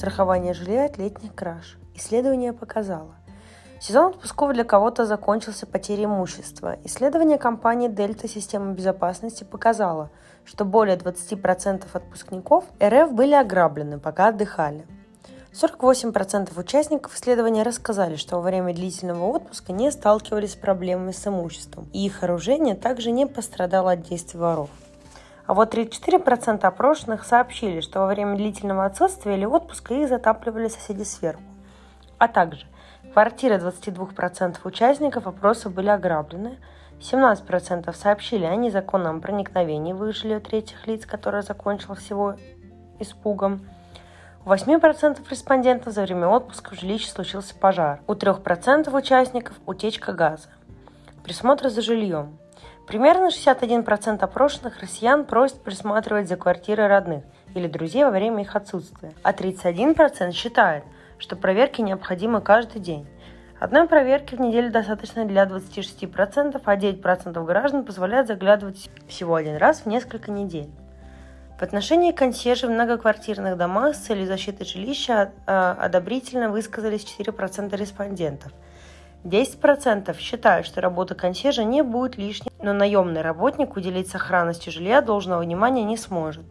страхования жилья от летних краж. Исследование показало, Сезон отпусков для кого-то закончился потерей имущества. Исследование компании Дельта Система безопасности показало, что более 20% отпускников РФ были ограблены, пока отдыхали. 48% участников исследования рассказали, что во время длительного отпуска не сталкивались с проблемами с имуществом, и их оружие также не пострадало от действий воров. А вот 34% опрошенных сообщили, что во время длительного отсутствия или отпуска их затапливали соседи сверху. А также квартиры 22% участников опроса были ограблены, 17% сообщили о незаконном проникновении в их жилье третьих лиц, которое закончилось всего испугом. У 8% респондентов за время отпуска в жилище случился пожар. У 3% участников утечка газа. Присмотр за жильем. Примерно 61% опрошенных россиян просят присматривать за квартирой родных или друзей во время их отсутствия, а 31% считает, что проверки необходимы каждый день. Одной проверки в неделю достаточно для 26%, а 9% граждан позволяют заглядывать всего один раз в несколько недель. В отношении консьержей в многоквартирных домах с целью защиты жилища а, одобрительно высказались 4% респондентов. 10% считают, что работа консьержа не будет лишней, но наемный работник уделить сохранности жилья должного внимания не сможет.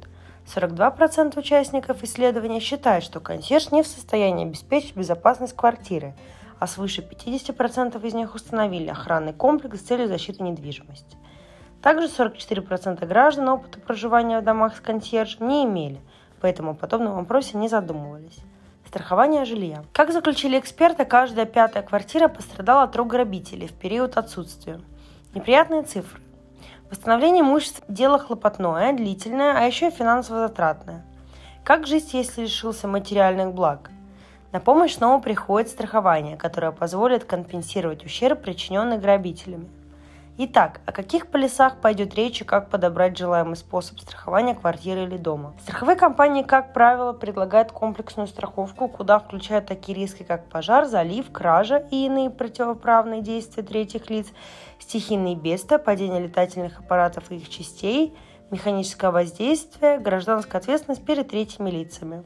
42% участников исследования считают, что консьерж не в состоянии обеспечить безопасность квартиры, а свыше 50% из них установили охранный комплекс с целью защиты недвижимости. Также 44% граждан опыта проживания в домах с консьержем не имели, поэтому о подобном вопросе не задумывались. Страхование жилья. Как заключили эксперты, каждая пятая квартира пострадала от рук грабителей в период отсутствия. Неприятные цифры. Восстановление имущества – дело хлопотное, длительное, а еще и финансово затратное. Как жить, если лишился материальных благ? На помощь снова приходит страхование, которое позволит компенсировать ущерб, причиненный грабителями. Итак, о каких полисах пойдет речь и как подобрать желаемый способ страхования квартиры или дома? Страховые компании, как правило, предлагают комплексную страховку, куда включают такие риски, как пожар, залив, кража и иные противоправные действия третьих лиц, стихийные бедствия, падение летательных аппаратов и их частей, механическое воздействие, гражданская ответственность перед третьими лицами.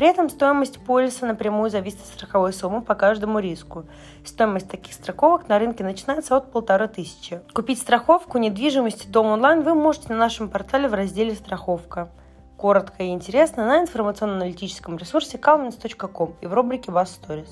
При этом стоимость полиса напрямую зависит от страховой суммы по каждому риску. Стоимость таких страховок на рынке начинается от полторы тысячи. Купить страховку недвижимости дом онлайн вы можете на нашем портале в разделе «Страховка». Коротко и интересно на информационно-аналитическом ресурсе calmins.com и в рубрике «Вас Stories».